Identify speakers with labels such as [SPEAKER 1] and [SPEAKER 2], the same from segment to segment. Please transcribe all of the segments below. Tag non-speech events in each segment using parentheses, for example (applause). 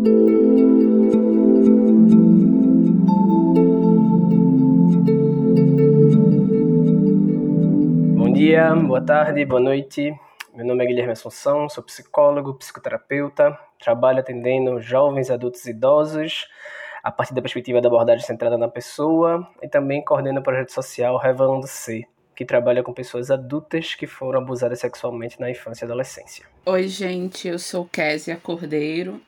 [SPEAKER 1] Bom dia, boa tarde, boa noite. Meu nome é Guilherme Assunção, sou psicólogo, psicoterapeuta, trabalho atendendo jovens, adultos e idosos a partir da perspectiva da abordagem centrada na pessoa e também coordeno o projeto social Revelando Ser, que trabalha com pessoas adultas que foram abusadas sexualmente na infância e adolescência.
[SPEAKER 2] Oi, gente, eu sou Késia Cordeiro,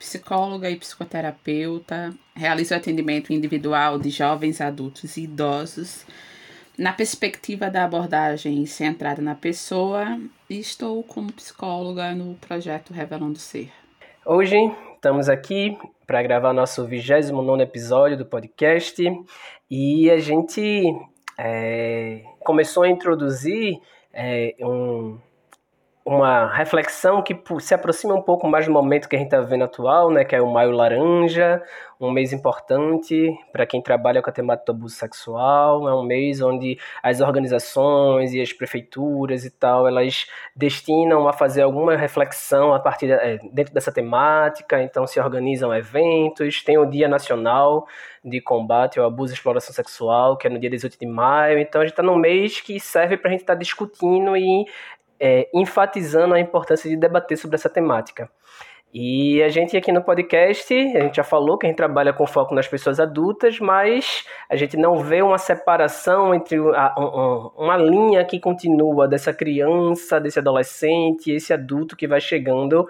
[SPEAKER 2] psicóloga e psicoterapeuta, realizo atendimento individual de jovens, adultos e idosos na perspectiva da abordagem centrada na pessoa e estou como psicóloga no projeto Revelando Ser.
[SPEAKER 1] Hoje estamos aqui para gravar nosso 29 episódio do podcast e a gente é, começou a introduzir é, um, uma reflexão que se aproxima um pouco mais do momento que a gente está vivendo atual, né, que é o Maio Laranja, um mês importante para quem trabalha com a temática do abuso sexual, é um mês onde as organizações e as prefeituras e tal, elas destinam a fazer alguma reflexão a partir é, dentro dessa temática, então se organizam eventos, tem o Dia Nacional de Combate ao Abuso e Exploração Sexual, que é no dia 18 de maio, então a gente está num mês que serve para a gente estar tá discutindo e é, enfatizando a importância de debater sobre essa temática. E a gente aqui no podcast, a gente já falou que a gente trabalha com foco nas pessoas adultas, mas a gente não vê uma separação entre a, um, uma linha que continua dessa criança, desse adolescente, esse adulto que vai chegando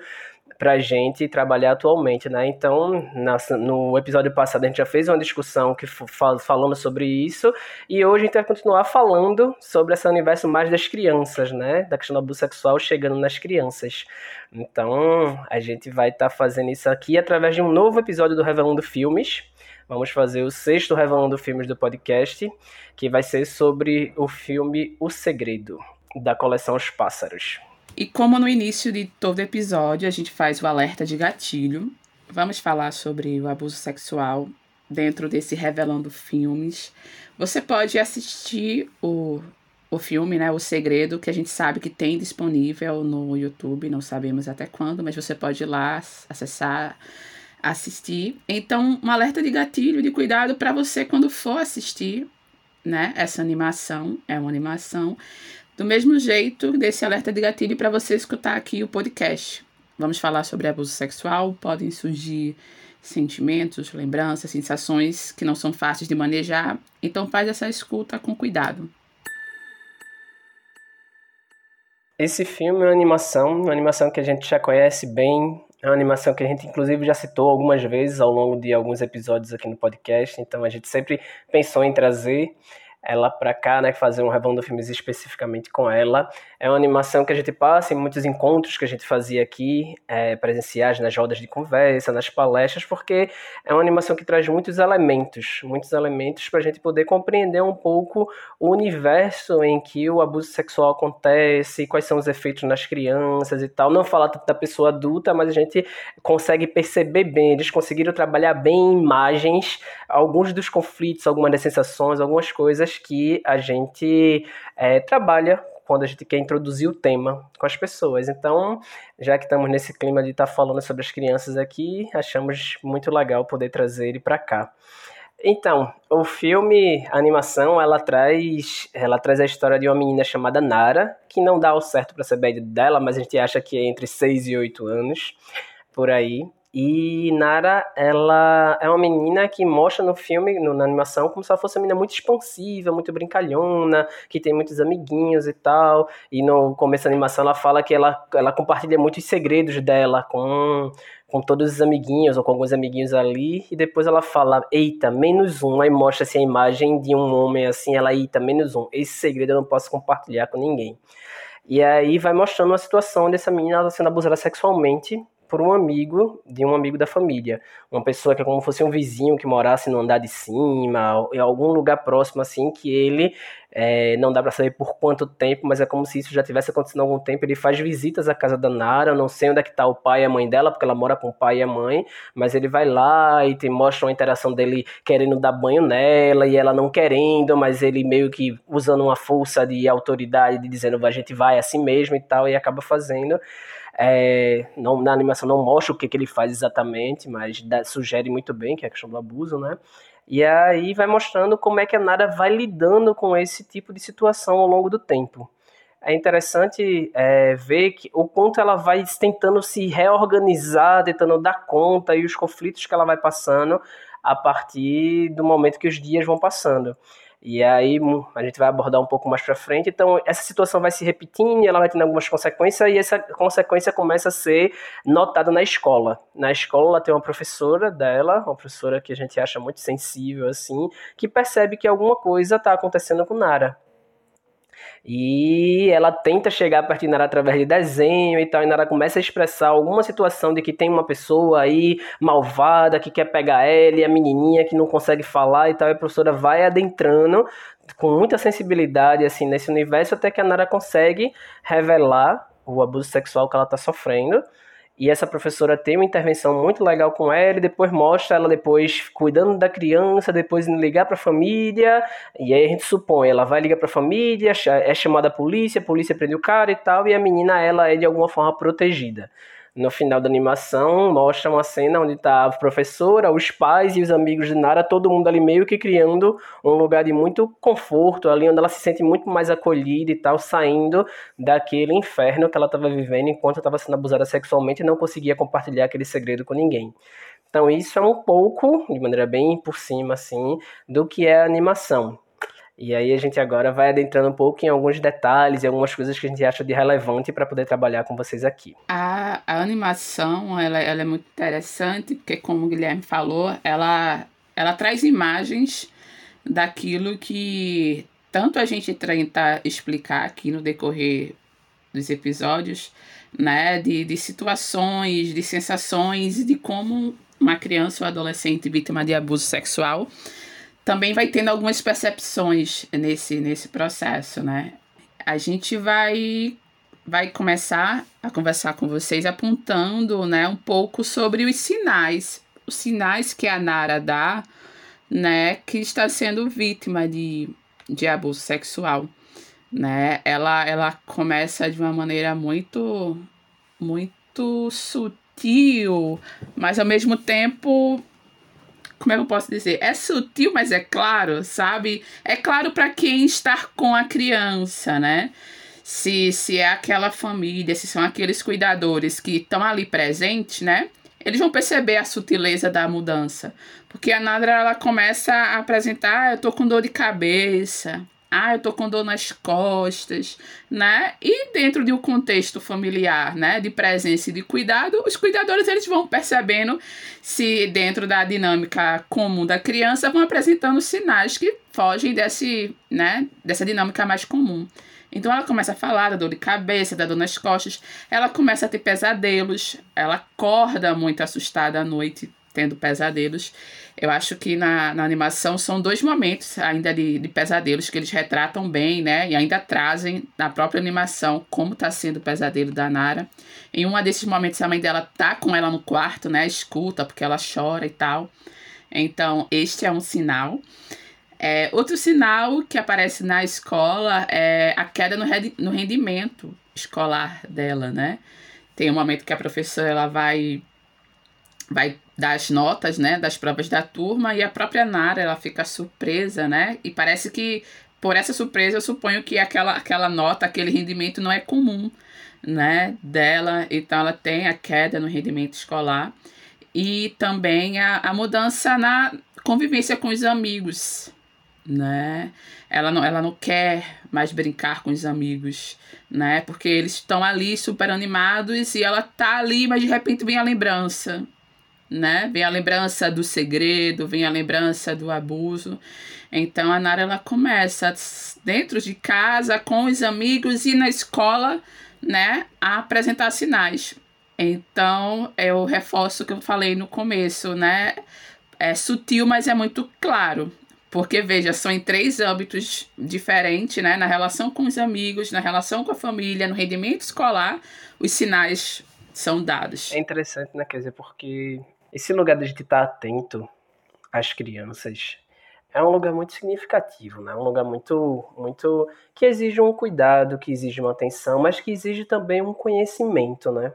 [SPEAKER 1] para a gente trabalhar atualmente, né? Então, no episódio passado a gente já fez uma discussão que fal falando sobre isso e hoje a gente vai continuar falando sobre esse universo mais das crianças, né? Da questão do abuso sexual chegando nas crianças. Então, a gente vai estar tá fazendo isso aqui através de um novo episódio do Revelando Filmes. Vamos fazer o sexto Revelando Filmes do podcast, que vai ser sobre o filme O Segredo, da coleção Os Pássaros.
[SPEAKER 2] E como no início de todo episódio a gente faz o alerta de gatilho, vamos falar sobre o abuso sexual dentro desse Revelando Filmes. Você pode assistir o, o filme, né, O Segredo, que a gente sabe que tem disponível no YouTube, não sabemos até quando, mas você pode ir lá acessar, assistir. Então, um alerta de gatilho, de cuidado para você quando for assistir, né, essa animação, é uma animação do mesmo jeito, desse alerta de gatilho para você escutar aqui o podcast. Vamos falar sobre abuso sexual, podem surgir sentimentos, lembranças, sensações que não são fáceis de manejar, então faz essa escuta com cuidado.
[SPEAKER 1] Esse filme é uma animação, uma animação que a gente já conhece bem, é uma animação que a gente inclusive já citou algumas vezes ao longo de alguns episódios aqui no podcast, então a gente sempre pensou em trazer ela para cá, né, fazer um Revondo Filmes especificamente com ela. É uma animação que a gente passa em muitos encontros que a gente fazia aqui, é, presenciais nas rodas de conversa, nas palestras, porque é uma animação que traz muitos elementos, muitos elementos para a gente poder compreender um pouco o universo em que o abuso sexual acontece, quais são os efeitos nas crianças e tal. Não falar da pessoa adulta, mas a gente consegue perceber bem, eles conseguiram trabalhar bem em imagens alguns dos conflitos, algumas das sensações, algumas coisas coisas que a gente é, trabalha quando a gente quer introduzir o tema com as pessoas. Então, já que estamos nesse clima de estar tá falando sobre as crianças aqui, achamos muito legal poder trazer ele para cá. Então, o filme, a animação, ela traz, ela traz a história de uma menina chamada Nara, que não dá o certo para saber a idade dela, mas a gente acha que é entre 6 e 8 anos, por aí. E Nara, ela é uma menina que mostra no filme, no, na animação, como se ela fosse uma menina muito expansiva, muito brincalhona, que tem muitos amiguinhos e tal. E no começo da animação ela fala que ela, ela compartilha muitos segredos dela com, com todos os amiguinhos, ou com alguns amiguinhos ali. E depois ela fala, eita, menos um. Aí mostra assim, a imagem de um homem assim, ela, eita, menos um. Esse segredo eu não posso compartilhar com ninguém. E aí vai mostrando uma situação dessa menina sendo abusada sexualmente por um amigo de um amigo da família. Uma pessoa que é como fosse um vizinho que morasse no andar de cima, em algum lugar próximo assim, que ele é, não dá para saber por quanto tempo, mas é como se isso já tivesse acontecido há algum tempo. Ele faz visitas à casa da Nara, não sei onde é que tá o pai e a mãe dela, porque ela mora com o pai e a mãe, mas ele vai lá e te mostra uma interação dele querendo dar banho nela e ela não querendo, mas ele meio que usando uma força de autoridade, de dizendo a gente vai assim mesmo e tal, e acaba fazendo. É, não, na animação não mostra o que, que ele faz exatamente, mas dá, sugere muito bem que é a questão do abuso, né? E aí vai mostrando como é que a Nara vai lidando com esse tipo de situação ao longo do tempo. É interessante é, ver que, o quanto ela vai tentando se reorganizar, tentando dar conta e os conflitos que ela vai passando a partir do momento que os dias vão passando. E aí a gente vai abordar um pouco mais para frente. Então essa situação vai se repetindo, ela vai tendo algumas consequências e essa consequência começa a ser notada na escola. Na escola ela tem uma professora dela, uma professora que a gente acha muito sensível assim, que percebe que alguma coisa está acontecendo com Nara. E ela tenta chegar perto de Nara através de desenho e tal, e Nara começa a expressar alguma situação de que tem uma pessoa aí malvada que quer pegar ela e a menininha que não consegue falar e tal, e a professora vai adentrando com muita sensibilidade assim nesse universo até que a Nara consegue revelar o abuso sexual que ela está sofrendo e essa professora tem uma intervenção muito legal com ela e depois mostra ela depois cuidando da criança, depois indo ligar para a família, e aí a gente supõe, ela vai ligar para a família, é chamada a polícia, a polícia prende o cara e tal, e a menina ela é de alguma forma protegida no final da animação mostra uma cena onde tá a professora, os pais e os amigos de Nara, todo mundo ali meio que criando um lugar de muito conforto, ali onde ela se sente muito mais acolhida e tal, saindo daquele inferno que ela estava vivendo enquanto estava sendo abusada sexualmente e não conseguia compartilhar aquele segredo com ninguém. Então isso é um pouco, de maneira bem por cima assim, do que é a animação. E aí a gente agora vai adentrando um pouco em alguns detalhes e algumas coisas que a gente acha de relevante para poder trabalhar com vocês aqui.
[SPEAKER 2] A, a animação ela, ela é muito interessante, porque como o Guilherme falou, ela, ela traz imagens daquilo que tanto a gente tenta explicar aqui no decorrer dos episódios, né, de, de situações, de sensações, de como uma criança ou adolescente vítima de abuso sexual também vai tendo algumas percepções nesse, nesse processo, né? A gente vai vai começar a conversar com vocês apontando, né, um pouco sobre os sinais, os sinais que a Nara dá, né, que está sendo vítima de, de abuso sexual, né? Ela ela começa de uma maneira muito muito sutil, mas ao mesmo tempo como é que eu posso dizer? É sutil, mas é claro, sabe? É claro para quem está com a criança, né? Se, se é aquela família, se são aqueles cuidadores que estão ali presentes, né? Eles vão perceber a sutileza da mudança. Porque a Nadra ela começa a apresentar: ah, eu tô com dor de cabeça, ah, eu tô com dor nas costas, né? E dentro de um contexto familiar, né, de presença e de cuidado, os cuidadores eles vão percebendo se dentro da dinâmica comum da criança vão apresentando sinais que fogem desse, né, dessa dinâmica mais comum. Então ela começa a falar da dor de cabeça, da dor nas costas, ela começa a ter pesadelos, ela acorda muito assustada à noite, tendo pesadelos. Eu acho que na, na animação são dois momentos ainda de, de pesadelos que eles retratam bem, né? E ainda trazem na própria animação como está sendo o pesadelo da Nara. Em um desses momentos a mãe dela tá com ela no quarto, né? Escuta porque ela chora e tal. Então, este é um sinal. É, outro sinal que aparece na escola é a queda no, no rendimento escolar dela, né? Tem um momento que a professora ela vai vai das notas, né, das provas da turma e a própria Nara, ela fica surpresa, né? E parece que por essa surpresa eu suponho que aquela aquela nota, aquele rendimento não é comum, né, dela, então ela tem a queda no rendimento escolar e também a, a mudança na convivência com os amigos, né? Ela não, ela não quer mais brincar com os amigos, né? Porque eles estão ali super animados e ela tá ali, mas de repente vem a lembrança, né? Vem a lembrança do segredo, vem a lembrança do abuso. Então a Nara ela começa dentro de casa com os amigos e na escola, né, a apresentar sinais. Então eu reforço o que eu falei no começo, né? É sutil, mas é muito claro. Porque, veja, são em três âmbitos diferentes, né? Na relação com os amigos, na relação com a família, no rendimento escolar, os sinais são dados.
[SPEAKER 1] É interessante, né? Quer dizer, porque esse lugar de estar atento às crianças é um lugar muito significativo, né? Um lugar muito, muito que exige um cuidado, que exige uma atenção, mas que exige também um conhecimento, né?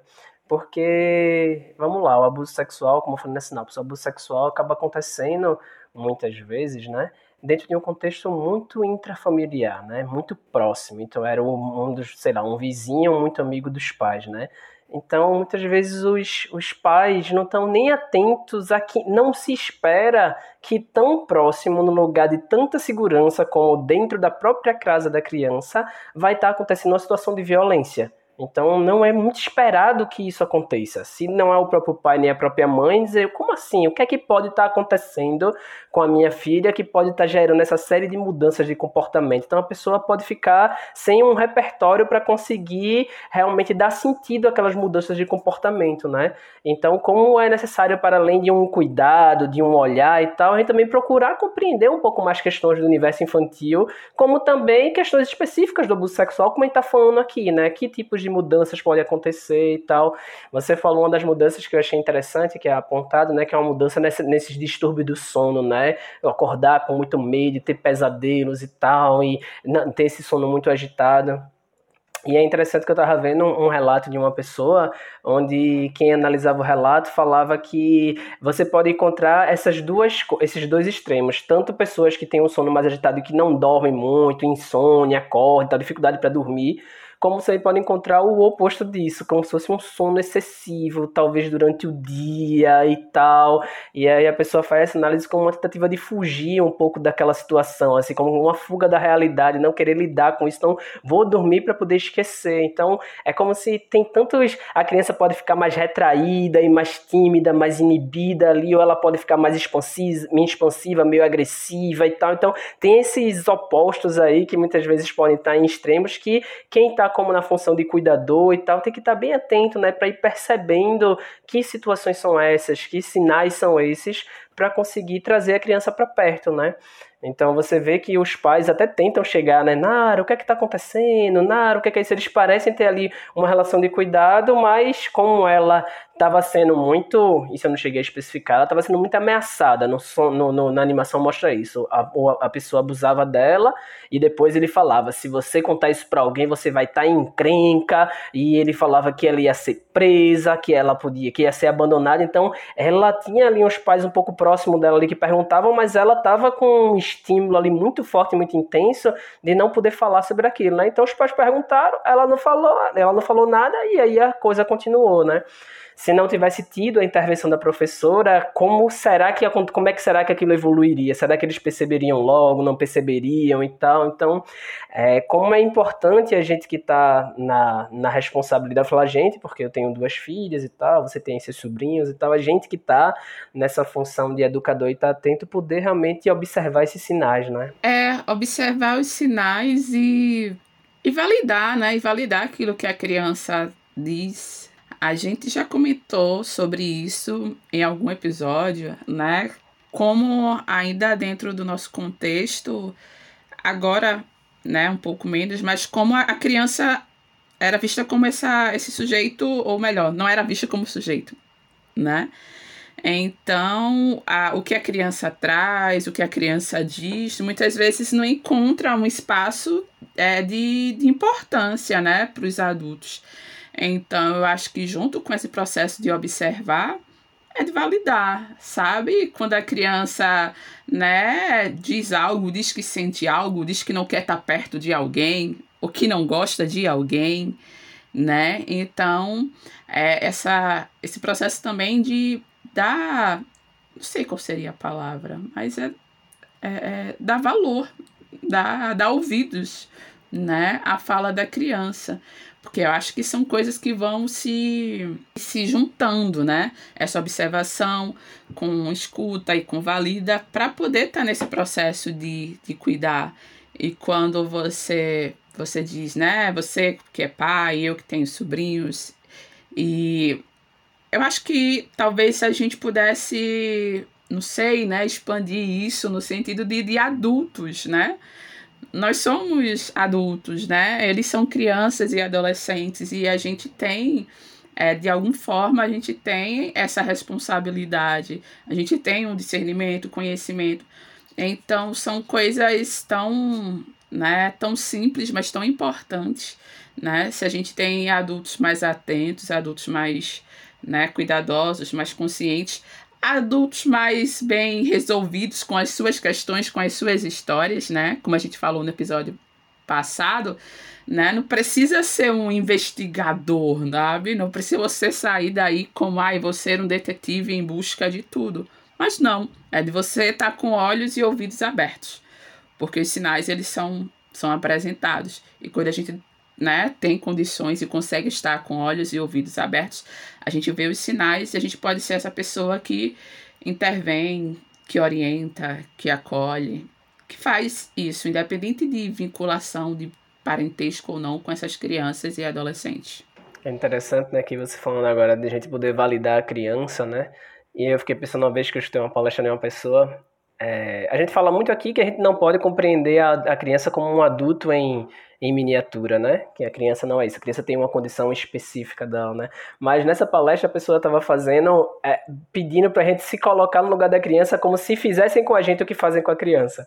[SPEAKER 1] Porque, vamos lá, o abuso sexual, como eu falei na sinopse, o abuso sexual acaba acontecendo muitas vezes, né? Dentro de um contexto muito intrafamiliar, né? Muito próximo. Então era um dos, sei lá, um vizinho muito amigo dos pais, né? Então, muitas vezes os, os pais não estão nem atentos a que não se espera que tão próximo, no lugar de tanta segurança como dentro da própria casa da criança, vai estar acontecendo uma situação de violência. Então não é muito esperado que isso aconteça. Se não é o próprio pai nem a própria mãe, dizer como assim? O que é que pode estar acontecendo com a minha filha que pode estar gerando essa série de mudanças de comportamento? Então a pessoa pode ficar sem um repertório para conseguir realmente dar sentido àquelas mudanças de comportamento, né? Então como é necessário para além de um cuidado, de um olhar e tal, a gente também procurar compreender um pouco mais questões do universo infantil, como também questões específicas do abuso sexual, como a gente está falando aqui, né? Que tipos de mudanças podem acontecer e tal. Você falou uma das mudanças que eu achei interessante, que é apontado, né, que é uma mudança nesse, nesses distúrbios do sono, né? Acordar com muito medo, ter pesadelos e tal, e ter esse sono muito agitado. E é interessante que eu estava vendo um, relato de uma pessoa onde quem analisava o relato falava que você pode encontrar essas duas, esses dois extremos, tanto pessoas que têm um sono mais agitado e que não dormem muito, insônia, acordam, dificuldade para dormir, como você pode encontrar o oposto disso, como se fosse um sono excessivo, talvez durante o dia e tal. E aí a pessoa faz essa análise como uma tentativa de fugir um pouco daquela situação, assim, como uma fuga da realidade, não querer lidar com isso. Então, vou dormir para poder esquecer. Então, é como se tem tantos. A criança pode ficar mais retraída e mais tímida, mais inibida ali, ou ela pode ficar mais expansiva, meio expansiva, meio agressiva e tal. Então, tem esses opostos aí que muitas vezes podem estar em extremos que quem está como na função de cuidador e tal, tem que estar bem atento, né, para ir percebendo que situações são essas, que sinais são esses, para conseguir trazer a criança para perto, né? Então você vê que os pais até tentam chegar, né? Nara, o que é que está acontecendo? Nara, o que é que é isso? Eles parecem ter ali uma relação de cuidado, mas como ela estava sendo muito, isso eu não cheguei a especificar, ela estava sendo muito ameaçada, no, no, no, na animação mostra isso. A, a pessoa abusava dela e depois ele falava: se você contar isso para alguém, você vai estar tá em encrenca. E ele falava que ela ia ser presa, que ela podia, que ia ser abandonada. Então ela tinha ali uns pais um pouco próximos dela ali que perguntavam, mas ela estava com um estímulo ali muito forte, muito intenso de não poder falar sobre aquilo, né? Então os pais perguntaram, ela não falou, ela não falou nada e aí a coisa continuou, né? Se não tivesse tido a intervenção da professora, como será que como é que será que aquilo evoluiria? Será que eles perceberiam logo, não perceberiam e tal? Então, é, como é importante a gente que está na, na responsabilidade, falar gente, porque eu tenho duas filhas e tal, você tem seus sobrinhos e tal, a gente que está nessa função de educador e está atento poder realmente observar esses sinais, né?
[SPEAKER 2] É, observar os sinais e, e validar, né? E validar aquilo que a criança diz a gente já comentou sobre isso em algum episódio, né? Como ainda dentro do nosso contexto, agora, né, um pouco menos, mas como a criança era vista como essa, esse sujeito, ou melhor, não era vista como sujeito, né? Então, a, o que a criança traz, o que a criança diz, muitas vezes não encontra um espaço é, de, de importância né, para os adultos. Então, eu acho que junto com esse processo de observar, é de validar, sabe? Quando a criança, né, diz algo, diz que sente algo, diz que não quer estar perto de alguém, ou que não gosta de alguém, né? Então, é essa, esse processo também de dar, não sei qual seria a palavra, mas é, é, é dar valor, dar, dar ouvidos, né, à fala da criança. Porque eu acho que são coisas que vão se, se juntando, né? Essa observação com escuta e com valida para poder estar tá nesse processo de, de cuidar. E quando você você diz, né? Você que é pai, eu que tenho sobrinhos. E eu acho que talvez se a gente pudesse, não sei, né, expandir isso no sentido de, de adultos, né? Nós somos adultos, né? Eles são crianças e adolescentes e a gente tem, é, de alguma forma, a gente tem essa responsabilidade, a gente tem um discernimento, conhecimento Então são coisas tão, né, tão simples, mas tão importantes, né? Se a gente tem adultos mais atentos, adultos mais, né, cuidadosos, mais conscientes, adultos mais bem resolvidos com as suas questões, com as suas histórias, né? Como a gente falou no episódio passado, né? Não precisa ser um investigador, sabe? Não precisa você sair daí como, ai, você ser um detetive em busca de tudo. Mas não, é de você estar tá com olhos e ouvidos abertos. Porque os sinais, eles são, são apresentados. E quando a gente né, tem condições e consegue estar com olhos e ouvidos abertos, a gente vê os sinais e a gente pode ser essa pessoa que intervém, que orienta, que acolhe, que faz isso, independente de vinculação, de parentesco ou não com essas crianças e adolescentes.
[SPEAKER 1] É interessante, né, que você falando agora de a gente poder validar a criança, né? E eu fiquei pensando uma vez que eu escutei uma palestra de uma pessoa. É, a gente fala muito aqui que a gente não pode compreender a, a criança como um adulto em, em miniatura, né? Que a criança não é isso. A criança tem uma condição específica dela, né? Mas nessa palestra a pessoa estava fazendo, é, pedindo para a gente se colocar no lugar da criança como se fizessem com a gente o que fazem com a criança.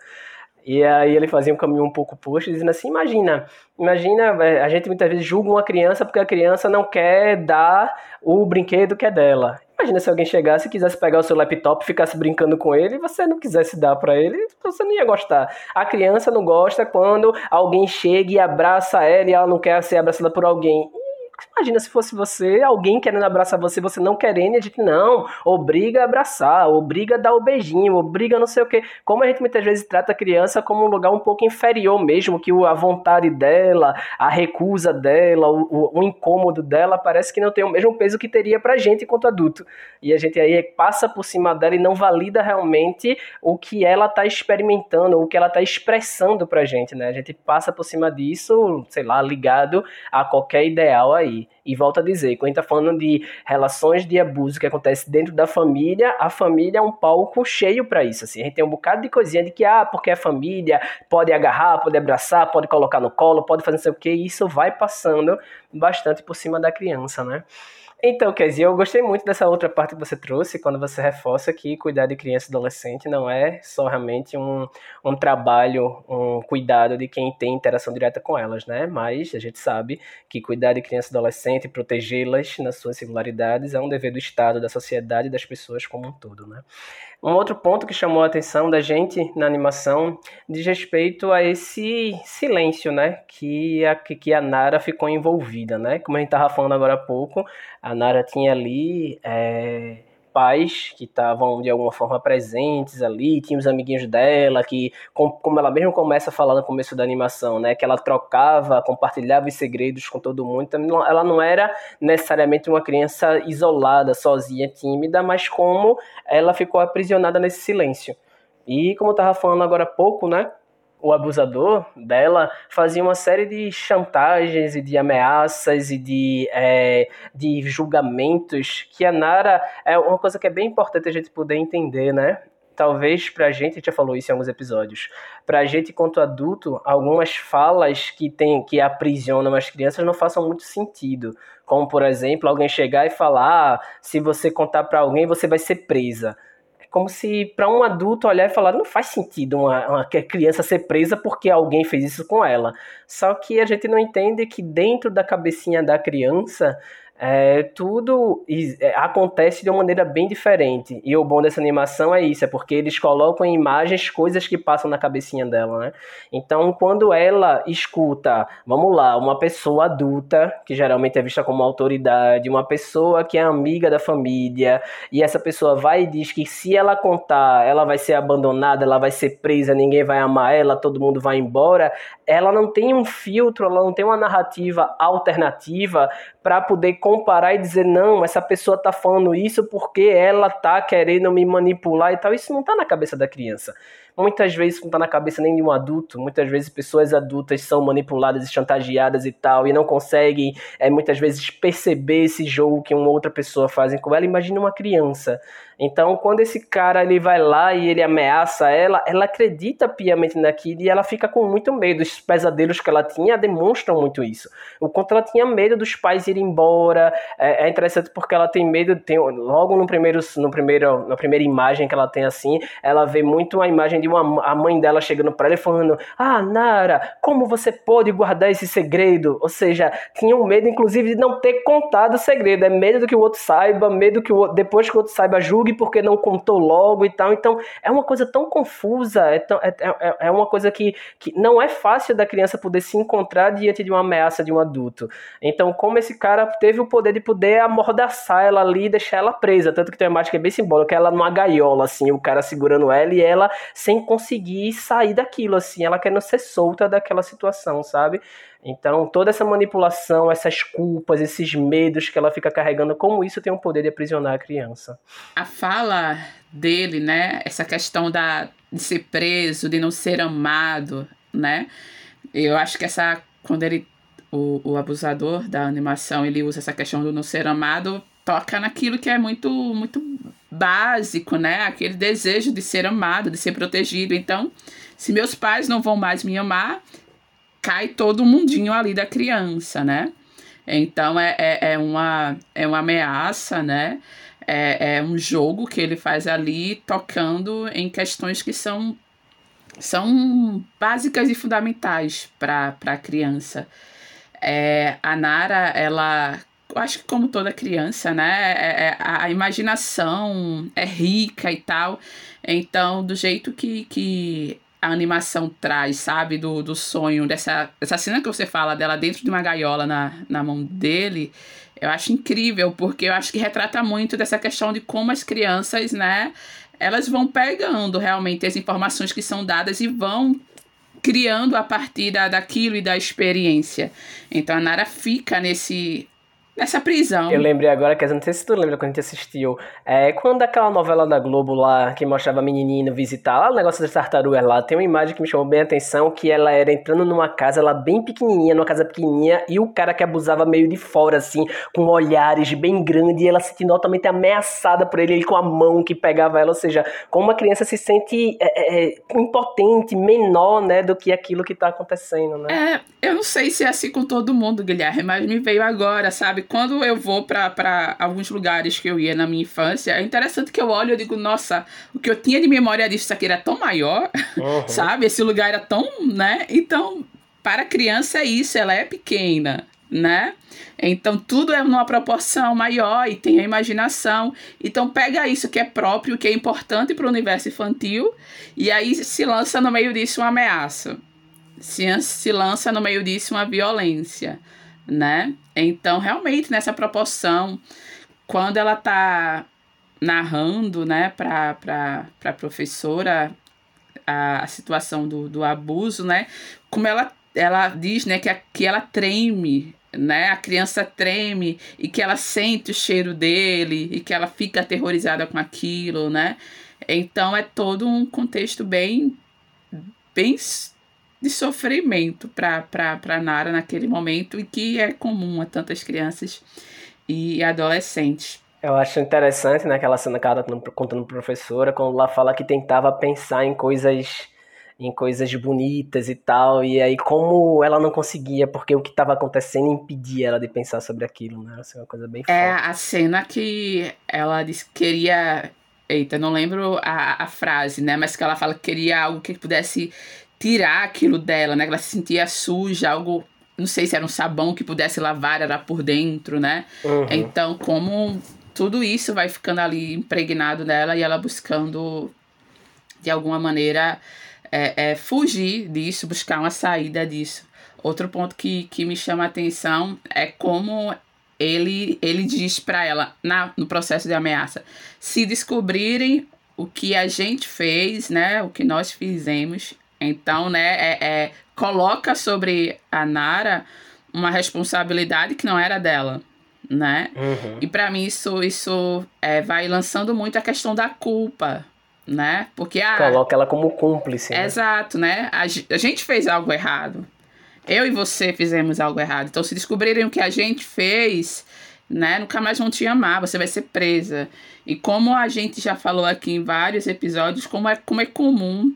[SPEAKER 1] E aí ele fazia um caminho um pouco posto, dizendo assim, imagina, imagina, é, a gente muitas vezes julga uma criança porque a criança não quer dar o brinquedo que é dela. Imagina se alguém chegasse e quisesse pegar o seu laptop, ficasse brincando com ele e você não quisesse dar para ele, você não ia gostar. A criança não gosta quando alguém chega e abraça ela e ela não quer ser abraçada por alguém. Imagina se fosse você, alguém querendo abraçar você, você não querendo, e a gente não, obriga a abraçar, obriga a dar o beijinho, obriga não sei o quê. Como a gente muitas vezes trata a criança como um lugar um pouco inferior mesmo, que a vontade dela, a recusa dela, o, o, o incômodo dela parece que não tem o mesmo peso que teria pra gente enquanto adulto. E a gente aí passa por cima dela e não valida realmente o que ela tá experimentando, o que ela tá expressando pra gente, né? A gente passa por cima disso, sei lá, ligado a qualquer ideal aí aí. E volto a dizer, quando a gente está falando de relações de abuso que acontece dentro da família, a família é um palco cheio para isso. Assim. A gente tem um bocado de coisinha de que, ah, porque é família, pode agarrar, pode abraçar, pode colocar no colo, pode fazer não sei o que, e isso vai passando bastante por cima da criança, né? Então, Kézia, eu gostei muito dessa outra parte que você trouxe, quando você reforça que cuidar de criança e adolescente não é só realmente um, um trabalho, um cuidado de quem tem interação direta com elas, né? Mas a gente sabe que cuidar de criança e adolescente protegê-las nas suas singularidades é um dever do Estado, da sociedade e das pessoas como um todo, né? Um outro ponto que chamou a atenção da gente na animação diz respeito a esse silêncio, né, que a, que a Nara ficou envolvida, né? Como a gente estava falando agora há pouco, a Nara tinha ali é, pais que estavam de alguma forma presentes ali, tinha os amiguinhos dela, que, como ela mesmo começa a falar no começo da animação, né, que ela trocava, compartilhava os segredos com todo mundo, então ela não era necessariamente uma criança isolada, sozinha, tímida, mas como ela ficou aprisionada nesse silêncio. E como eu estava falando agora há pouco, né, o abusador dela fazia uma série de chantagens e de ameaças e de, é, de julgamentos que a Nara é uma coisa que é bem importante a gente poder entender, né? Talvez pra gente, a gente já falou isso em alguns episódios, pra gente, enquanto adulto, algumas falas que tem que aprisionam as crianças não façam muito sentido. Como, por exemplo, alguém chegar e falar: ah, se você contar para alguém, você vai ser presa como se para um adulto olhar e falar não faz sentido uma, uma criança ser presa porque alguém fez isso com ela. Só que a gente não entende que dentro da cabecinha da criança é, tudo é, acontece de uma maneira bem diferente. E o bom dessa animação é isso, é porque eles colocam em imagens coisas que passam na cabecinha dela, né? Então, quando ela escuta, vamos lá, uma pessoa adulta, que geralmente é vista como autoridade, uma pessoa que é amiga da família, e essa pessoa vai e diz que se ela contar, ela vai ser abandonada, ela vai ser presa, ninguém vai amar ela, todo mundo vai embora, ela não tem um filtro, ela não tem uma narrativa alternativa para poder comparar e dizer, não, essa pessoa tá falando isso porque ela tá querendo me manipular e tal. Isso não tá na cabeça da criança. Muitas vezes não tá na cabeça nem de um adulto. Muitas vezes pessoas adultas são manipuladas e chantageadas e tal, e não conseguem, é, muitas vezes, perceber esse jogo que uma outra pessoa faz com ela. Imagina uma criança. Então, quando esse cara ele vai lá e ele ameaça ela, ela acredita piamente naquilo e ela fica com muito medo. Os pesadelos que ela tinha demonstram muito isso. O quanto ela tinha medo dos pais irem embora. É, é interessante porque ela tem medo, tem, logo no primeiro, no primeiro, na primeira imagem que ela tem assim, ela vê muito a imagem de uma, a mãe dela chegando para ela e falando: Ah, Nara, como você pode guardar esse segredo? Ou seja, tinha um medo, inclusive, de não ter contado o segredo. É medo do que o outro saiba, medo que o, depois que o outro saiba, julgue porque não contou logo e tal. Então, é uma coisa tão confusa, é, tão, é, é, é uma coisa que, que não é fácil da criança poder se encontrar diante de uma ameaça de um adulto. Então, como esse cara teve o poder de poder amordaçar ela ali e deixar ela presa. Tanto que tem uma imagem que é bem simbólica, ela numa gaiola, assim, o cara segurando ela e ela sem conseguir sair daquilo, assim, ela querendo ser solta daquela situação, sabe? Então, toda essa manipulação, essas culpas, esses medos que ela fica carregando, como isso tem o poder de aprisionar a criança.
[SPEAKER 2] A fala dele, né? Essa questão da, de ser preso, de não ser amado, né? Eu acho que essa. Quando ele. O, o abusador da animação, ele usa essa questão do não ser amado, toca naquilo que é muito, muito básico, né? Aquele desejo de ser amado, de ser protegido. Então, se meus pais não vão mais me amar, cai todo o mundinho ali da criança, né? Então é, é, é, uma, é uma ameaça, né? É, é um jogo que ele faz ali tocando em questões que são, são básicas e fundamentais para a criança. É, a Nara, ela acho que como toda criança, né, é, é, a imaginação é rica e tal. Então, do jeito que, que a animação traz, sabe? Do, do sonho, dessa, dessa cena que você fala dela dentro de uma gaiola na, na mão dele, eu acho incrível, porque eu acho que retrata muito dessa questão de como as crianças, né? Elas vão pegando realmente as informações que são dadas e vão criando a partir da, daquilo e da experiência. Então a Nara fica nesse nessa prisão.
[SPEAKER 1] Eu lembrei agora, que não sei se tu lembra quando a gente assistiu, é, quando aquela novela da Globo lá, que mostrava a menininha visitar, lá o negócio das tartarugas lá, tem uma imagem que me chamou bem a atenção, que ela era entrando numa casa, ela bem pequenininha, numa casa pequenininha, e o cara que abusava meio de fora, assim, com olhares bem grandes, e ela se sentia altamente ameaçada por ele, ele com a mão que pegava ela, ou seja, como uma criança se sente é, é, impotente, menor, né, do que aquilo que tá acontecendo,
[SPEAKER 2] né? É, eu não sei se é assim com todo mundo, Guilherme, mas me veio agora, sabe? Quando eu vou para alguns lugares que eu ia na minha infância, é interessante que eu olho e digo, nossa, o que eu tinha de memória disso aqui era tão maior, uhum. (laughs) sabe? Esse lugar era tão, né? Então, para a criança é isso, ela é pequena, né? Então tudo é numa proporção maior e tem a imaginação. Então pega isso que é próprio, que é importante para o universo infantil e aí se lança no meio disso uma ameaça. Se, se lança no meio disso uma violência né? Então, realmente, nessa proporção, quando ela tá narrando, né, para a professora a, a situação do, do abuso, né, como ela, ela diz, né, que, a, que ela treme, né, a criança treme e que ela sente o cheiro dele e que ela fica aterrorizada com aquilo, né, então é todo um contexto bem, bem de sofrimento para Nara naquele momento e que é comum a tantas crianças e adolescentes.
[SPEAKER 1] Eu acho interessante naquela né, cena que ela tá contando para professora, quando ela fala que tentava pensar em coisas em coisas bonitas e tal, e aí como ela não conseguia, porque o que estava acontecendo impedia ela de pensar sobre aquilo, né? Assim, uma coisa bem
[SPEAKER 2] É forte. a cena que ela disse que queria Eita, não lembro a, a frase, né? Mas que ela fala que queria algo que pudesse tirar aquilo dela, né? Ela se sentia suja, algo. Não sei se era um sabão que pudesse lavar, era por dentro, né? Uhum. Então, como tudo isso vai ficando ali impregnado nela e ela buscando, de alguma maneira, é, é, fugir disso, buscar uma saída disso. Outro ponto que, que me chama a atenção é como ele, ele diz para ela, na, no processo de ameaça, se descobrirem o que a gente fez, né, o que nós fizemos, então, né, é, é, coloca sobre a Nara uma responsabilidade que não era dela, né? Uhum. E para mim isso, isso é, vai lançando muito a questão da culpa, né? Porque a...
[SPEAKER 1] Coloca ela como cúmplice.
[SPEAKER 2] Né? Exato, né? A, a gente fez algo errado. Eu e você fizemos algo errado. Então, se descobrirem o que a gente fez, né? Nunca mais vão te amar, você vai ser presa. E como a gente já falou aqui em vários episódios, como é, como é comum,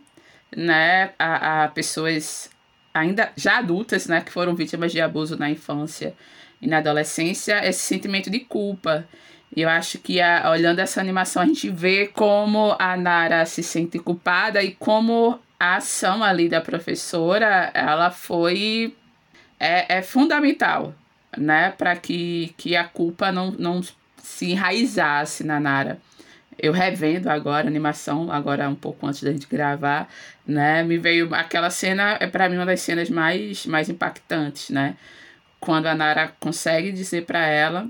[SPEAKER 2] né, a, a pessoas ainda já adultas, né, que foram vítimas de abuso na infância e na adolescência, esse sentimento de culpa. Eu acho que a, olhando essa animação a gente vê como a Nara se sente culpada e como a ação ali da professora, ela foi é, é fundamental, né, para que, que a culpa não, não se enraizasse na Nara. Eu revendo agora a animação, agora um pouco antes da gente gravar, né, me veio aquela cena, é para mim uma das cenas mais, mais impactantes, né, quando a Nara consegue dizer para ela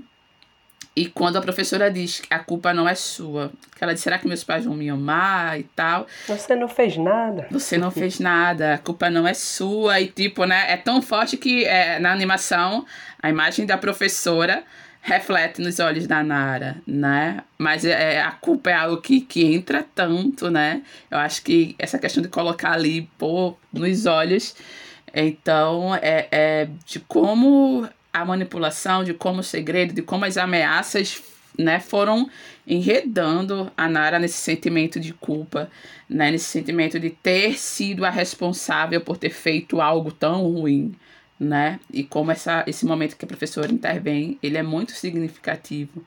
[SPEAKER 2] e quando a professora diz que a culpa não é sua, que ela diz, será que meus pais vão me amar e tal?
[SPEAKER 1] Você não fez nada.
[SPEAKER 2] Você não fez nada, a culpa não é sua. E tipo, né, é tão forte que é, na animação a imagem da professora reflete nos olhos da Nara, né? Mas é, a culpa é algo que, que entra tanto, né? Eu acho que essa questão de colocar ali, pô, nos olhos. Então, é, é de como a manipulação, de como o segredo, de como as ameaças né, foram enredando a Nara nesse sentimento de culpa, né, nesse sentimento de ter sido a responsável por ter feito algo tão ruim, né? E como essa, esse momento que a professora intervém, ele é muito significativo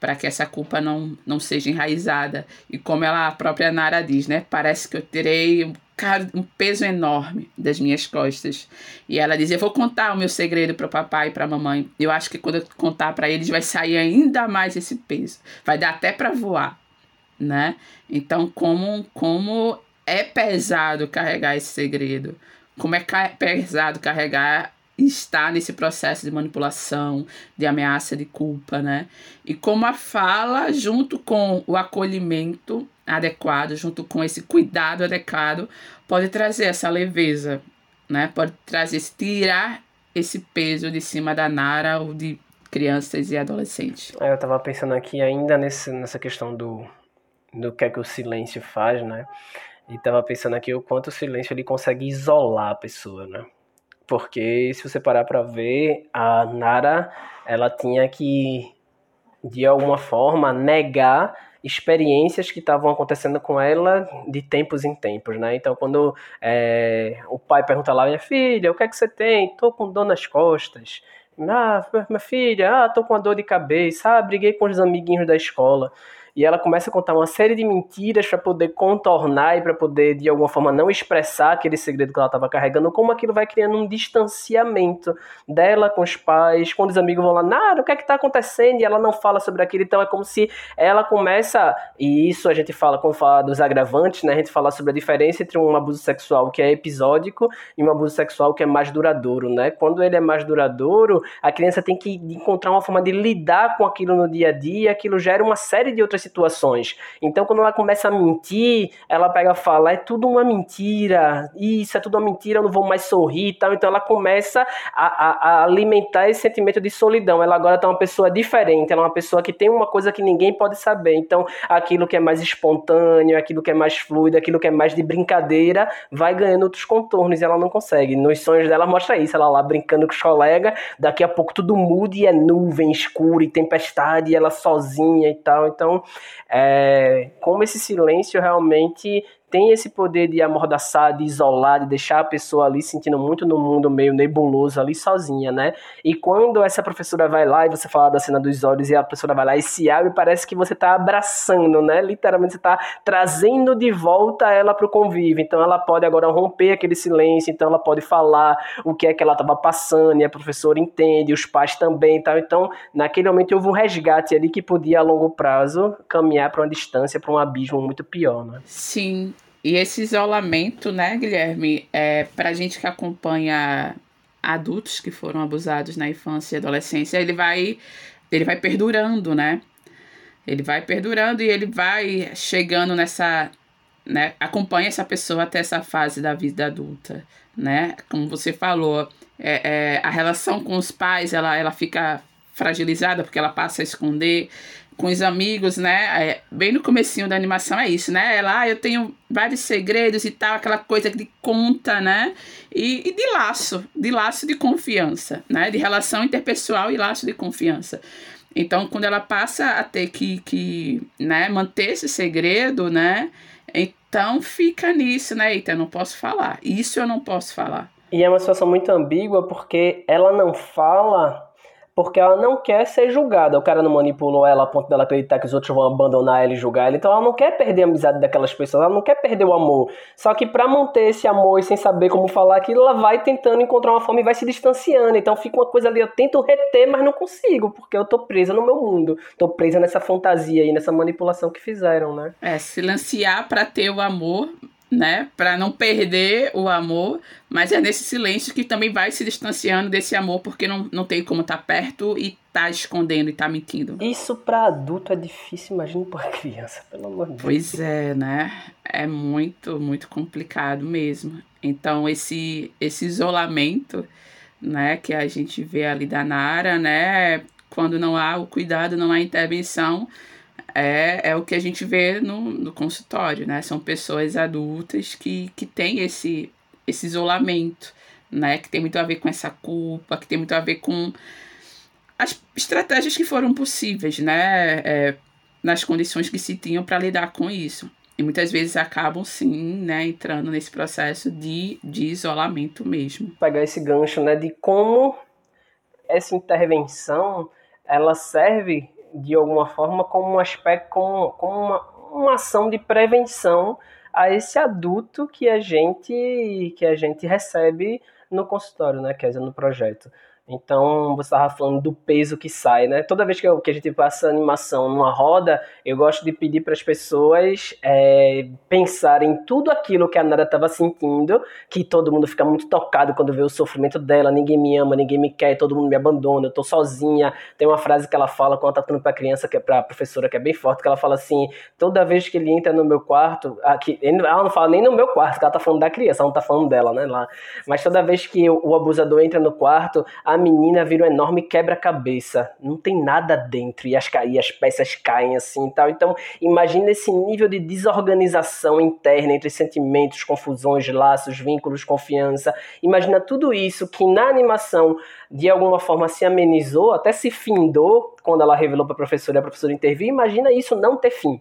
[SPEAKER 2] para que essa culpa não, não seja enraizada. E como ela a própria Nara diz, né? Parece que eu terei um peso enorme das minhas costas. E ela diz: Eu vou contar o meu segredo para o papai e para a mamãe. Eu acho que quando eu contar para eles, vai sair ainda mais esse peso. Vai dar até para voar, né? Então, como, como é pesado carregar esse segredo. Como é pesado carregar estar nesse processo de manipulação, de ameaça de culpa, né? E como a fala, junto com o acolhimento, adequado, junto com esse cuidado adequado, pode trazer essa leveza, né? Pode trazer, tirar esse peso de cima da Nara ou de crianças e adolescentes.
[SPEAKER 1] É, eu estava pensando aqui ainda nesse, nessa questão do, do que é que o silêncio faz, né? E estava pensando aqui o quanto o silêncio ele consegue isolar a pessoa, né? Porque se você parar para ver, a Nara, ela tinha que de alguma forma negar experiências que estavam acontecendo com ela de tempos em tempos, né? Então, quando é, o pai pergunta lá, minha filha, o que é que você tem? Tô com dor nas costas. Ah, minha filha, ah, tô com uma dor de cabeça. Ah, briguei com os amiguinhos da escola e ela começa a contar uma série de mentiras para poder contornar e para poder de alguma forma não expressar aquele segredo que ela estava carregando, como aquilo vai criando um distanciamento dela com os pais, quando os amigos vão lá, nada, o que é que está acontecendo? E ela não fala sobre aquilo, então é como se ela começa, e isso a gente fala quando fala dos agravantes, né? A gente fala sobre a diferença entre um abuso sexual que é episódico e um abuso sexual que é mais duradouro, né? Quando ele é mais duradouro, a criança tem que encontrar uma forma de lidar com aquilo no dia a dia, aquilo gera uma série de outras situações. Então, quando ela começa a mentir, ela pega e fala: é tudo uma mentira, isso é tudo uma mentira, eu não vou mais sorrir e tal. Então, ela começa a, a, a alimentar esse sentimento de solidão. Ela agora está uma pessoa diferente, ela é uma pessoa que tem uma coisa que ninguém pode saber. Então, aquilo que é mais espontâneo, aquilo que é mais fluido, aquilo que é mais de brincadeira, vai ganhando outros contornos e ela não consegue. Nos sonhos dela mostra isso, ela lá brincando com os colegas, daqui a pouco tudo muda e é nuvem escura e tempestade, e ela sozinha e tal. Então, é, como esse silêncio realmente tem esse poder de amordaçar, de isolar, de deixar a pessoa ali sentindo muito no mundo meio nebuloso ali sozinha, né? E quando essa professora vai lá e você fala da cena dos olhos e a professora vai lá e se abre, parece que você tá abraçando, né? Literalmente você tá trazendo de volta ela pro convívio. Então ela pode agora romper aquele silêncio, então ela pode falar o que é que ela tava passando e a professora entende, os pais também, tal. Então, naquele momento houve um resgate ali que podia a longo prazo caminhar para uma distância, para um abismo muito pior, né?
[SPEAKER 2] Sim, e esse isolamento, né, Guilherme, é pra gente que acompanha adultos que foram abusados na infância e adolescência, ele vai ele vai perdurando, né? Ele vai perdurando e ele vai chegando nessa, né, acompanha essa pessoa até essa fase da vida adulta, né? Como você falou, é, é, a relação com os pais, ela, ela fica fragilizada porque ela passa a esconder com os amigos, né? É, bem no comecinho da animação é isso, né? Ela, ah, eu tenho vários segredos e tal, aquela coisa de conta, né? E, e, de laço, de laço de confiança, né? De relação interpessoal e laço de confiança. Então, quando ela passa a ter que, que né, manter esse segredo, né? Então fica nisso, né? Eita, eu não posso falar. Isso eu não posso falar.
[SPEAKER 1] E é uma situação muito ambígua porque ela não fala porque ela não quer ser julgada. O cara não manipulou ela a ponto dela acreditar que os outros vão abandonar ela e julgar ela. Então ela não quer perder a amizade daquelas pessoas, ela não quer perder o amor. Só que para manter esse amor e sem saber como falar aquilo, ela vai tentando encontrar uma forma e vai se distanciando. Então fica uma coisa ali, eu tento reter, mas não consigo, porque eu tô presa no meu mundo. Tô presa nessa fantasia aí, nessa manipulação que fizeram, né?
[SPEAKER 2] É, silenciar para ter o amor, né? Para não perder o amor, mas é nesse silêncio que também vai se distanciando desse amor, porque não, não tem como estar tá perto e tá escondendo e tá mentindo.
[SPEAKER 1] Isso para adulto é difícil, imagina para criança, pelo amor de Deus.
[SPEAKER 2] Pois é, né? É muito, muito complicado mesmo. Então esse esse isolamento, né, que a gente vê ali da Nara, né, quando não há o cuidado, não há intervenção, é, é o que a gente vê no, no consultório, né? São pessoas adultas que, que têm esse, esse isolamento, né? Que tem muito a ver com essa culpa, que tem muito a ver com as estratégias que foram possíveis, né? É, nas condições que se tinham para lidar com isso. E muitas vezes acabam, sim, né, entrando nesse processo de, de isolamento mesmo.
[SPEAKER 1] Pegar esse gancho, né, de como essa intervenção, ela serve de alguma forma como um aspecto, como, como uma, uma ação de prevenção a esse adulto que a gente que a gente recebe no consultório, né, quer dizer, no projeto. Então, você estava falando do peso que sai, né? Toda vez que, eu, que a gente passa animação numa roda, eu gosto de pedir para as pessoas é, pensarem tudo aquilo que a Nara estava sentindo, que todo mundo fica muito tocado quando vê o sofrimento dela, ninguém me ama, ninguém me quer, todo mundo me abandona, eu tô sozinha. Tem uma frase que ela fala quando tá falando para a criança, que é para a professora, que é bem forte, que ela fala assim: toda vez que ele entra no meu quarto, aqui, ela não fala nem no meu quarto, que ela tá falando da criança, ela não tá falando dela, né? Lá. Mas toda vez que o abusador entra no quarto, a menina vira um enorme quebra-cabeça. Não tem nada dentro e as, e as peças caem assim e tal. Então, imagina esse nível de desorganização interna entre sentimentos, confusões, laços, vínculos, confiança. Imagina tudo isso que na animação de alguma forma se amenizou, até se findou quando ela revelou para a professora e a professora interviu. Imagina isso não ter fim.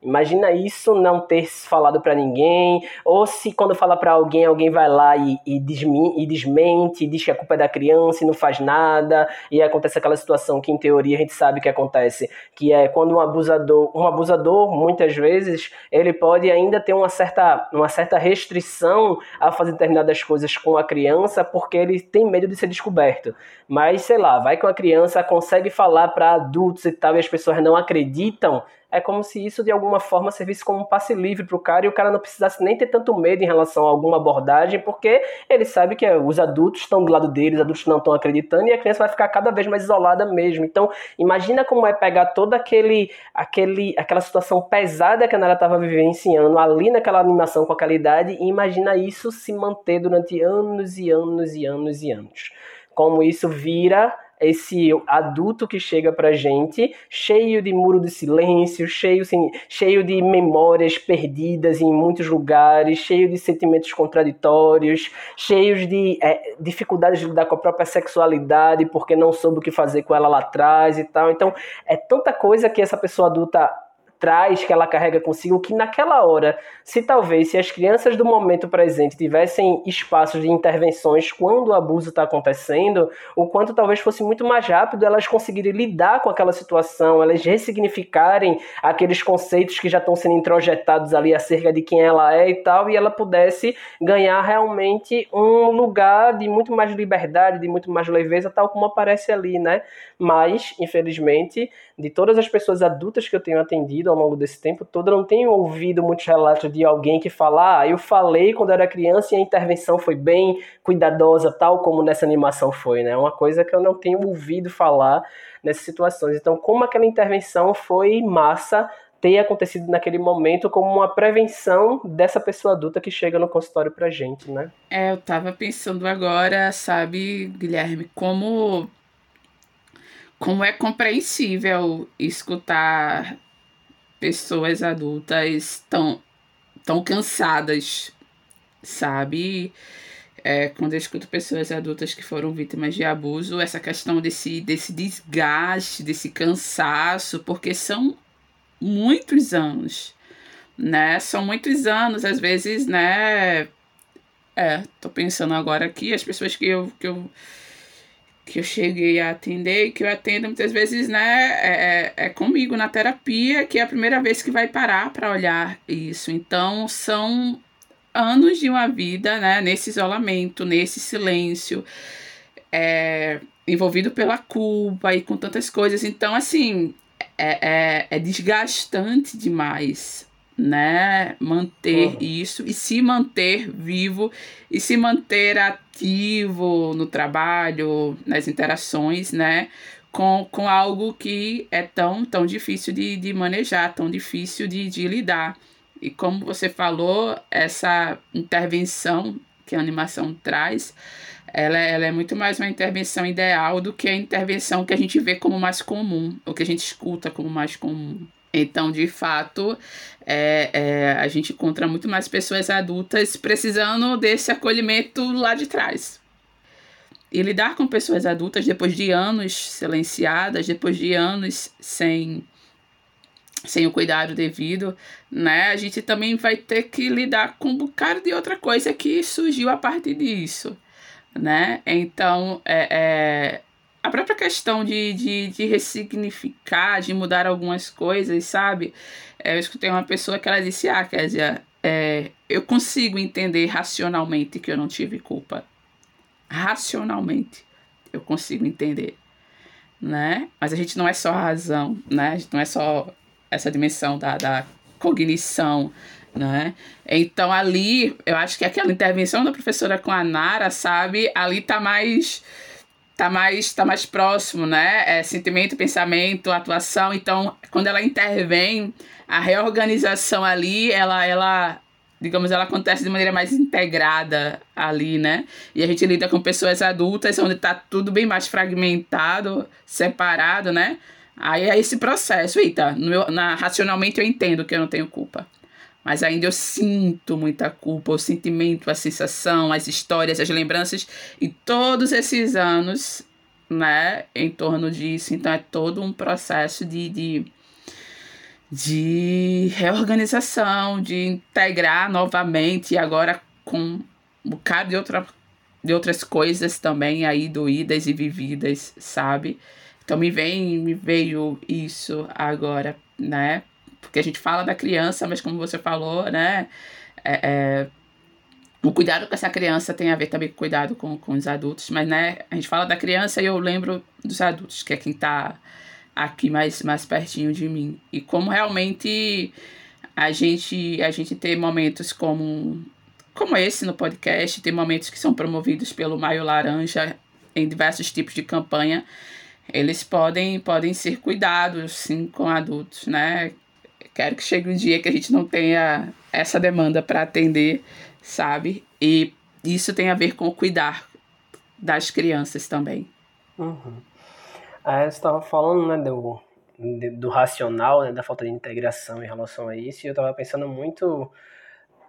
[SPEAKER 1] Imagina isso não ter falado para ninguém, ou se quando fala para alguém, alguém vai lá e, e, desmi, e desmente, diz que a culpa é da criança e não faz nada, e acontece aquela situação que em teoria a gente sabe que acontece, que é quando um abusador, um abusador muitas vezes ele pode ainda ter uma certa, uma certa restrição a fazer determinadas coisas com a criança porque ele tem medo de ser descoberto. Mas sei lá, vai com a criança, consegue falar para adultos e tal e as pessoas não acreditam, é como se isso de alguma forma servisse como um passe livre para o cara e o cara não precisasse nem ter tanto medo em relação a alguma abordagem, porque ele sabe que os adultos estão do lado dele, os adultos não estão acreditando e a criança vai ficar cada vez mais isolada mesmo. Então, imagina como é pegar toda aquele, aquele, aquela situação pesada que a Nara estava vivenciando ali naquela animação com aquela idade e imagina isso se manter durante anos e anos e anos e anos. Como isso vira esse adulto que chega pra gente, cheio de muro de silêncio, cheio, assim, cheio de memórias perdidas em muitos lugares, cheio de sentimentos contraditórios, cheios de é, dificuldades de lidar com a própria sexualidade, porque não soube o que fazer com ela lá atrás e tal. Então, é tanta coisa que essa pessoa adulta traz, que ela carrega consigo, que naquela hora, se talvez, se as crianças do momento presente tivessem espaços de intervenções quando o abuso está acontecendo, o quanto talvez fosse muito mais rápido elas conseguirem lidar com aquela situação, elas ressignificarem aqueles conceitos que já estão sendo introjetados ali acerca de quem ela é e tal, e ela pudesse ganhar realmente um lugar de muito mais liberdade, de muito mais leveza, tal como aparece ali, né? Mas, infelizmente, de todas as pessoas adultas que eu tenho atendido ao longo desse tempo todo, eu não tenho ouvido muitos relatos de alguém que fala, ah, eu falei quando era criança e a intervenção foi bem cuidadosa, tal como nessa animação foi, né? É uma coisa que eu não tenho ouvido falar nessas situações. Então, como aquela intervenção foi massa ter acontecido naquele momento como uma prevenção dessa pessoa adulta que chega no consultório pra gente, né?
[SPEAKER 2] É, eu tava pensando agora, sabe, Guilherme, como como é compreensível escutar pessoas adultas tão, tão cansadas, sabe? é, quando eu escuto pessoas adultas que foram vítimas de abuso, essa questão desse, desse desgaste, desse cansaço, porque são muitos anos, né? São muitos anos, às vezes, né? É, tô pensando agora aqui, as pessoas que eu, que eu, que eu cheguei a atender e que eu atendo muitas vezes, né? É, é, é comigo na terapia, que é a primeira vez que vai parar para olhar isso. Então, são anos de uma vida, né? Nesse isolamento, nesse silêncio. É, envolvido pela culpa e com tantas coisas. Então, assim, é, é, é desgastante demais, né? Manter uhum. isso e se manter vivo e se manter ativo no trabalho, nas interações, né? Com, com algo que é tão, tão difícil de, de manejar, tão difícil de, de lidar. E como você falou, essa intervenção que a animação traz, ela, ela é muito mais uma intervenção ideal do que a intervenção que a gente vê como mais comum, ou que a gente escuta como mais comum. Então, de fato, é, é, a gente encontra muito mais pessoas adultas precisando desse acolhimento lá de trás. E lidar com pessoas adultas depois de anos silenciadas, depois de anos sem, sem o cuidado devido, né? A gente também vai ter que lidar com um bocado de outra coisa que surgiu a partir disso, né? Então, é, é a própria questão de, de, de ressignificar, de mudar algumas coisas, sabe? É, eu escutei uma pessoa que ela disse, ah, Kézia, é, eu consigo entender racionalmente que eu não tive culpa. Racionalmente, eu consigo entender, né? Mas a gente não é só razão, né? A gente não é só essa dimensão da, da cognição, né? Então ali, eu acho que aquela intervenção da professora com a Nara, sabe? Ali tá mais tá mais, tá mais próximo, né? É sentimento, pensamento, atuação. Então, quando ela intervém, a reorganização ali, ela, ela, digamos, ela acontece de maneira mais integrada ali, né? E a gente lida com pessoas adultas, onde tá tudo bem mais fragmentado, separado, né? Aí é esse processo, eita, meu, na, racionalmente eu entendo que eu não tenho culpa mas ainda eu sinto muita culpa, o sentimento, a sensação, as histórias, as lembranças e todos esses anos, né, em torno disso. Então é todo um processo de, de, de reorganização, de integrar novamente e agora com um bocado de, outra, de outras coisas também aí doídas e vividas, sabe? Então me vem, me veio isso agora, né? Porque a gente fala da criança, mas como você falou, né? É, é, o cuidado com essa criança tem a ver também com cuidado com, com os adultos, mas né, a gente fala da criança e eu lembro dos adultos, que é quem está aqui mais, mais pertinho de mim. E como realmente a gente, a gente tem momentos como, como esse no podcast, tem momentos que são promovidos pelo Maio Laranja em diversos tipos de campanha, eles podem, podem ser cuidados, sim, com adultos, né? Quero que chegue um dia que a gente não tenha essa demanda para atender, sabe? E isso tem a ver com cuidar das crianças também.
[SPEAKER 1] Uhum. Aí você estava falando, né, do, do racional, né, da falta de integração em relação a isso, e eu estava pensando muito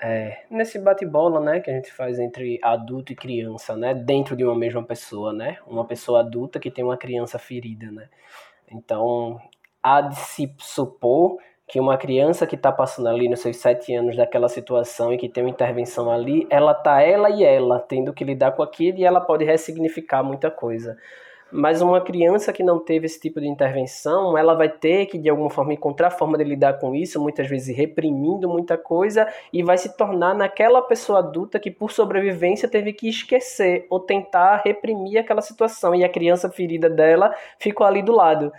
[SPEAKER 1] é, nesse bate-bola, né, que a gente faz entre adulto e criança, né, dentro de uma mesma pessoa, né, uma pessoa adulta que tem uma criança ferida, né. Então, há de se supor que uma criança que está passando ali nos seus sete anos daquela situação e que tem uma intervenção ali, ela tá ela e ela tendo que lidar com aquilo e ela pode ressignificar muita coisa. Mas uma criança que não teve esse tipo de intervenção, ela vai ter que de alguma forma encontrar forma de lidar com isso, muitas vezes reprimindo muita coisa e vai se tornar naquela pessoa adulta que por sobrevivência teve que esquecer ou tentar reprimir aquela situação e a criança ferida dela ficou ali do lado.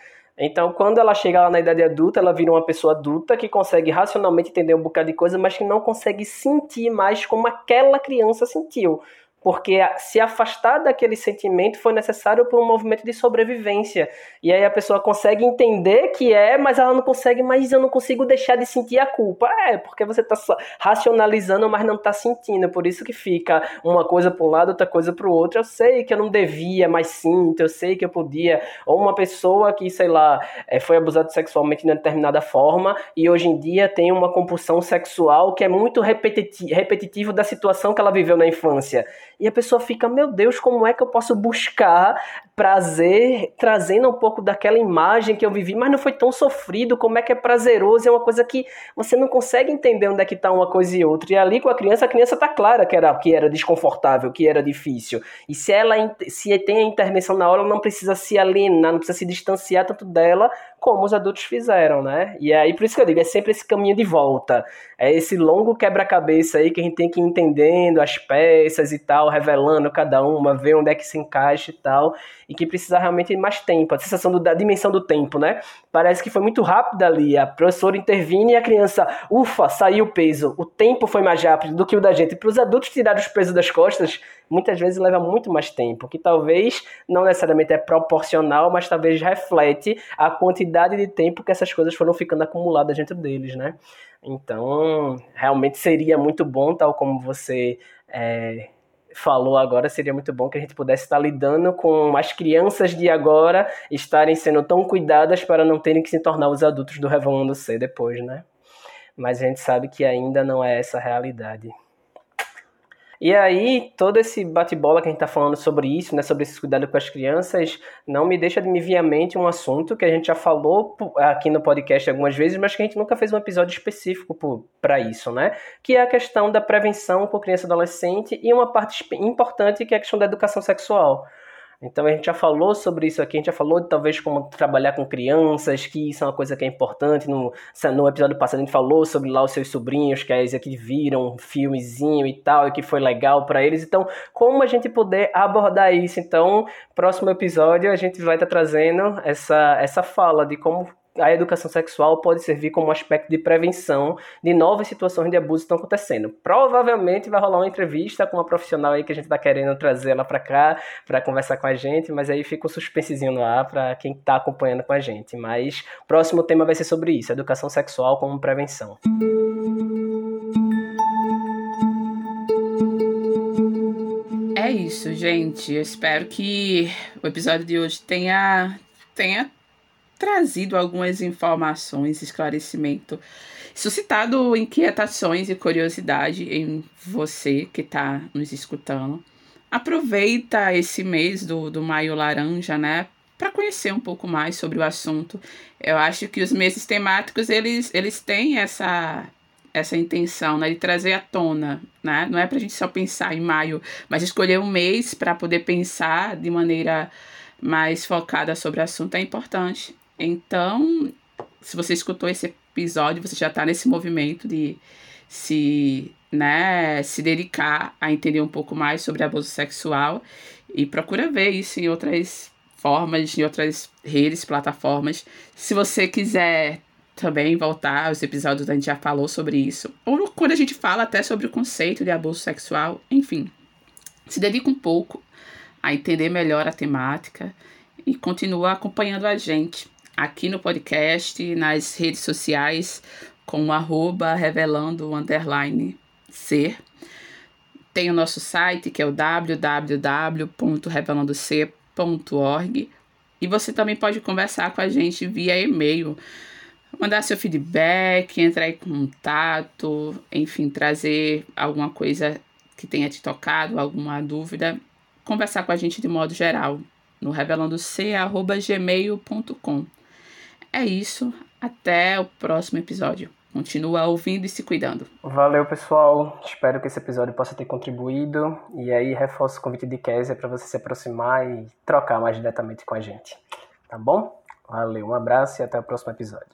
[SPEAKER 1] Então, quando ela chega lá na idade adulta, ela vira uma pessoa adulta que consegue racionalmente entender um bocado de coisa, mas que não consegue sentir mais como aquela criança sentiu porque se afastar daquele sentimento foi necessário para um movimento de sobrevivência. E aí a pessoa consegue entender que é, mas ela não consegue, mas eu não consigo deixar de sentir a culpa. É, porque você está racionalizando, mas não está sentindo. Por isso que fica uma coisa para um lado, outra coisa para o outro. Eu sei que eu não devia, mas sinto, eu sei que eu podia. Ou uma pessoa que, sei lá, é, foi abusada sexualmente de determinada forma e hoje em dia tem uma compulsão sexual que é muito repetitivo da situação que ela viveu na infância. E a pessoa fica, meu Deus, como é que eu posso buscar prazer trazendo um pouco daquela imagem que eu vivi, mas não foi tão sofrido, como é que é prazeroso, é uma coisa que você não consegue entender onde é que está uma coisa e outra. E ali com a criança, a criança tá clara que era, que era desconfortável, que era difícil. E se ela se tem a intervenção na hora, ela não precisa se alienar, não precisa se distanciar tanto dela como os adultos fizeram, né? E aí por isso que eu digo, é sempre esse caminho de volta. É esse longo quebra-cabeça aí que a gente tem que ir entendendo as peças e tal, revelando cada uma, ver onde é que se encaixa e tal e que precisa realmente mais tempo, a sensação do, da dimensão do tempo, né? Parece que foi muito rápido ali, a professora intervine e a criança, ufa, saiu o peso, o tempo foi mais rápido do que o da gente. Para os adultos tirar os pesos das costas, muitas vezes leva muito mais tempo, que talvez não necessariamente é proporcional, mas talvez reflete a quantidade de tempo que essas coisas foram ficando acumuladas dentro deles, né? Então, realmente seria muito bom, tal como você é, falou agora, seria muito bom que a gente pudesse estar lidando com as crianças de agora estarem sendo tão cuidadas para não terem que se tornar os adultos do Réveillon do C depois, né? Mas a gente sabe que ainda não é essa a realidade. E aí, todo esse bate-bola que a gente está falando sobre isso, né, sobre esse cuidado com as crianças, não me deixa de me vir à mente um assunto que a gente já falou aqui no podcast algumas vezes, mas que a gente nunca fez um episódio específico para isso, né? Que é a questão da prevenção com criança e adolescente e uma parte importante que é a questão da educação sexual. Então a gente já falou sobre isso aqui, a gente já falou de talvez como trabalhar com crianças, que isso é uma coisa que é importante. No, no episódio passado a gente falou sobre lá os seus sobrinhos, que eles aqui viram um filmezinho e tal, e que foi legal para eles. Então, como a gente poder abordar isso? Então, próximo episódio a gente vai estar tá trazendo essa, essa fala de como a educação sexual pode servir como um aspecto de prevenção de novas situações de abuso que estão acontecendo. Provavelmente vai rolar uma entrevista com uma profissional aí que a gente está querendo trazer ela para cá para conversar com a gente, mas aí fica um suspensezinho no ar para quem está acompanhando com a gente. Mas o próximo tema vai ser sobre isso, educação sexual como prevenção.
[SPEAKER 2] É isso, gente. Eu espero que o episódio de hoje tenha tenha trazido algumas informações, esclarecimento, suscitado inquietações e curiosidade em você que está nos escutando. Aproveita esse mês do, do Maio Laranja, né? Para conhecer um pouco mais sobre o assunto. Eu acho que os meses temáticos, eles, eles têm essa, essa intenção, né, de trazer à tona, né? Não é para a gente só pensar em maio, mas escolher um mês para poder pensar de maneira mais focada sobre o assunto é importante. Então, se você escutou esse episódio, você já está nesse movimento de se, né, se dedicar a entender um pouco mais sobre abuso sexual e procura ver isso em outras formas, em outras redes, plataformas. Se você quiser também voltar aos episódios a gente já falou sobre isso, ou quando a gente fala até sobre o conceito de abuso sexual, enfim, se dedica um pouco a entender melhor a temática e continua acompanhando a gente aqui no podcast, nas redes sociais, com o arroba revelando underline ser. Tem o nosso site, que é o www.revelandoc.org. E você também pode conversar com a gente via e-mail, mandar seu feedback, entrar em contato, enfim, trazer alguma coisa que tenha te tocado, alguma dúvida, conversar com a gente de modo geral no revelandoc.gmail.com. É isso. Até o próximo episódio. Continua ouvindo e se cuidando.
[SPEAKER 1] Valeu, pessoal. Espero que esse episódio possa ter contribuído. E aí, reforço o convite de Kézia para você se aproximar e trocar mais diretamente com a gente. Tá bom? Valeu, um abraço e até o próximo episódio.